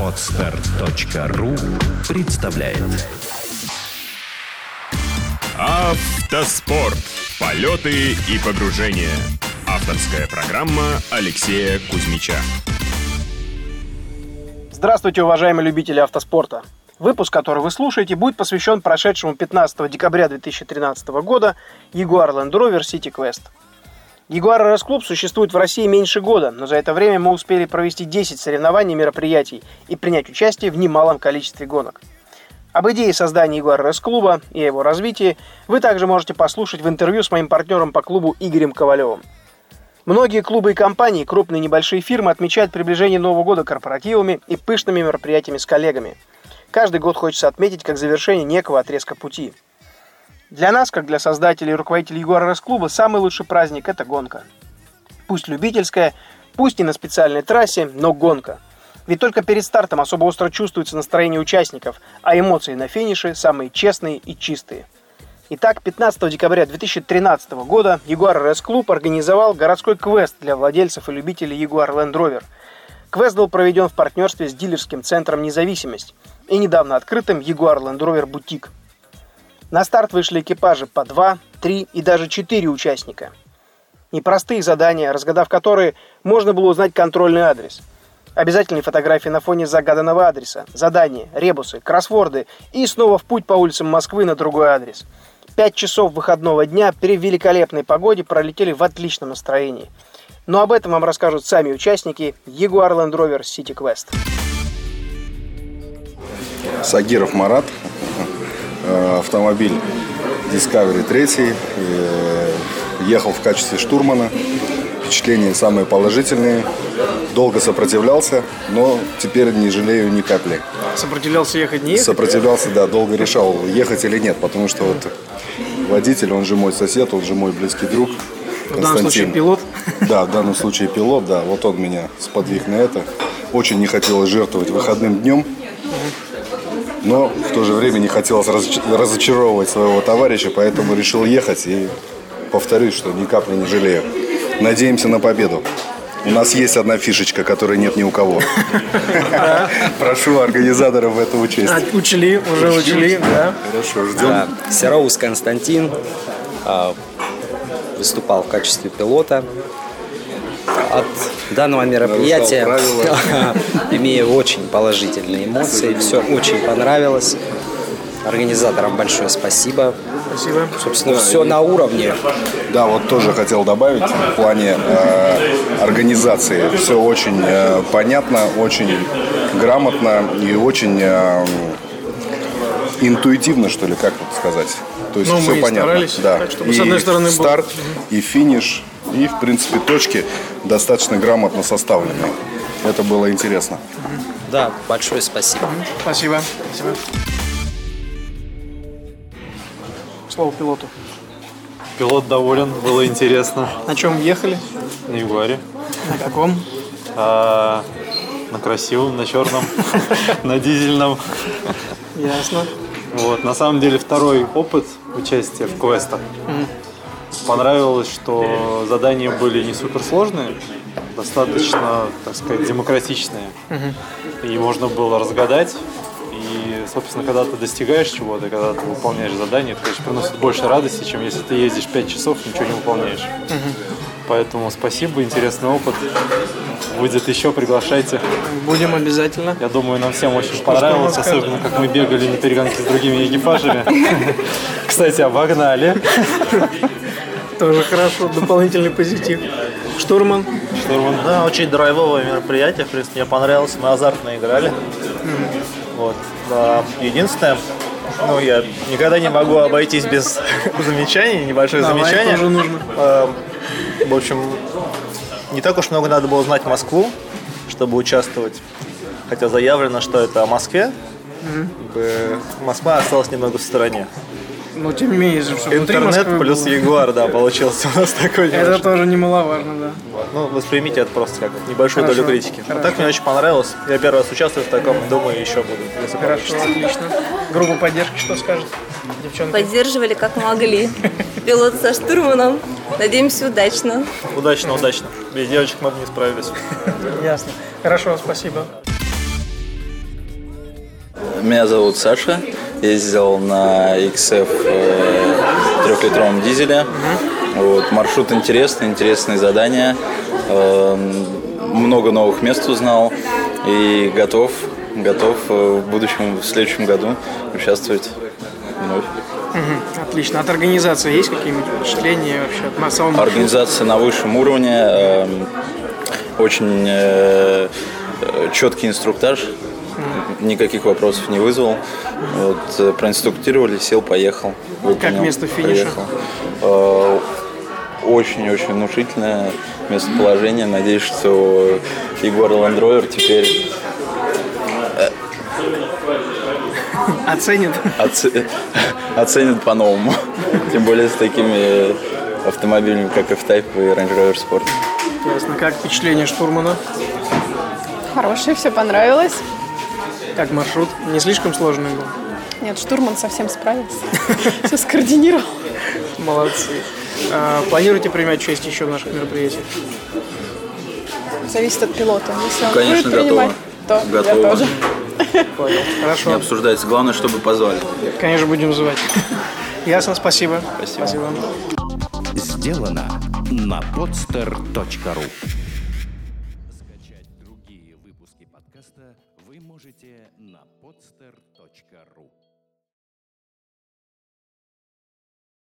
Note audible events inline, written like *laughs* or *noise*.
Отстар.ру представляет Автоспорт. Полеты и погружения. Авторская программа Алексея Кузьмича. Здравствуйте, уважаемые любители автоспорта. Выпуск, который вы слушаете, будет посвящен прошедшему 15 декабря 2013 года Jaguar Land Rover City Quest. RS Club существует в России меньше года, но за это время мы успели провести 10 соревнований и мероприятий и принять участие в немалом количестве гонок. Об идее создания Jaguar RS клуба и его развитии вы также можете послушать в интервью с моим партнером по клубу Игорем Ковалевым. Многие клубы и компании, крупные и небольшие фирмы отмечают приближение Нового года корпоративами и пышными мероприятиями с коллегами. Каждый год хочется отметить как завершение некого отрезка пути. Для нас, как для создателей и руководителей Егора клуба самый лучший праздник – это гонка. Пусть любительская, пусть и на специальной трассе, но гонка. Ведь только перед стартом особо остро чувствуется настроение участников, а эмоции на финише самые честные и чистые – Итак, 15 декабря 2013 года Jaguar RS Club организовал городской квест для владельцев и любителей Jaguar Land Rover. Квест был проведен в партнерстве с дилерским центром «Независимость» и недавно открытым Jaguar Land Rover Boutique. На старт вышли экипажи по 2, 3 и даже 4 участника. Непростые задания, разгадав которые, можно было узнать контрольный адрес. Обязательные фотографии на фоне загаданного адреса, задания, ребусы, кроссворды и снова в путь по улицам Москвы на другой адрес – Пять часов выходного дня при великолепной погоде пролетели в отличном настроении. Но об этом вам расскажут сами участники Jaguar Land Rover City Quest. Сагиров Марат, автомобиль Discovery 3, э, ехал в качестве штурмана. Впечатления самые положительные. Долго сопротивлялся, но теперь не жалею ни капли. Сопротивлялся ехать не ехать? Сопротивлялся, да, долго решал, ехать или нет, потому что вот водитель, он же мой сосед, он же мой близкий друг. В данном случае пилот? Да, в данном случае пилот, да. Вот он меня сподвиг на это. Очень не хотелось жертвовать выходным днем. Но в то же время не хотелось разочаровывать своего товарища, поэтому решил ехать и повторюсь, что ни капли не жалею. Надеемся на победу. У нас есть одна фишечка, которой нет ни у кого. *laughs* Прошу организаторов в это учесть. А, учли, уже учли, да. Хорошо, ждем. Сероус Константин а, выступал в качестве пилота. От данного мероприятия *laughs* имею очень положительные эмоции. Все очень понравилось. Организаторам большое спасибо. Спасибо. Собственно, да, все и... на уровне. Да, вот тоже хотел добавить в плане э, организации. Все очень э, понятно, очень грамотно и очень э, интуитивно, что ли, как вот сказать. То есть ну, все мы понятно. Старались, да. Так, чтобы, и с одной стороны, старт, был... и финиш, и, в принципе, точки достаточно грамотно составлены. Это было интересно. Да, большое спасибо. Спасибо. спасибо слово пилоту. Пилот доволен, было интересно. На чем ехали? На Ягуаре. На каком? А, на красивом, на черном, *laughs* на дизельном. Ясно. Вот, на самом деле второй опыт участия в квестах. Понравилось, что задания были не суперсложные, достаточно, так сказать, демократичные. И можно было разгадать собственно, когда ты достигаешь чего-то, когда ты выполняешь задание, это, конечно, приносит больше радости, чем если ты ездишь 5 часов и ничего не выполняешь. Угу. Поэтому спасибо, интересный опыт. Будет еще, приглашайте. Будем обязательно. Я думаю, нам всем очень понравилось, особенно как мы бегали на перегонке с другими экипажами. *laughs* Кстати, обогнали. *laughs* Тоже хорошо, дополнительный позитив. Штурман. Штурман. Да, очень драйвовое мероприятие, в принципе, мне понравилось, мы азартно играли. Вот. Единственное, ну, я никогда не могу обойтись без *laughs* замечаний, небольшое Давай, замечание. Тоже нужно. Эм, в общем, не так уж много надо было знать Москву, чтобы участвовать. Хотя заявлено, что это о Москве. Угу. Москва осталась немного в стороне. Ну, тем не менее, чтобы Интернет плюс было. Ягуар, да, получился у нас такой. Это тоже немаловажно, да. Ну, воспримите это просто как небольшую Хорошо. долю критики. Хорошо. так мне очень понравилось. Я первый раз участвую в таком, думаю, еще буду, если Хорошо, получится. отлично. Группа поддержки что скажет? Девчонки? Поддерживали как могли. Пилот со штурманом. Надеемся, удачно. Удачно, удачно. Без девочек мы бы не справились. Ясно. Хорошо, спасибо. Меня зовут Саша. Ездил на XF э, трехлитровом дизеле. Вот, маршрут интересный, интересные задания. Э, много новых мест узнал. И готов, готов э, в будущем, в следующем году участвовать вновь. Отлично. От организации есть какие-нибудь впечатления вообще от маршрута? Организация на высшем уровне, э, очень э, четкий инструктаж, никаких вопросов не вызвал. Вот, э, проинструктировали, сел, поехал. выполнил, место финиша? приехал. Э, Очень-очень внушительное местоположение. Надеюсь, что Егор Ландровер теперь Оценит. оце- оценит по-новому. Тем более с такими автомобилями, как F-Type и Range Rover Sport. Ясно. Как впечатление штурмана? Хорошее, все понравилось. Как маршрут? Не слишком сложный был? Нет, штурман совсем справился. *laughs* Все скоординировал. Молодцы. А, планируете принимать участие еще в наших мероприятиях? Зависит от пилота. Если он Конечно, будет принимать, то Готово. я тоже. Понял. Не Хорошо. обсуждается. Главное, чтобы позвали. Конечно, будем звать. Ясно, спасибо. Спасибо. Сделано на podster.ru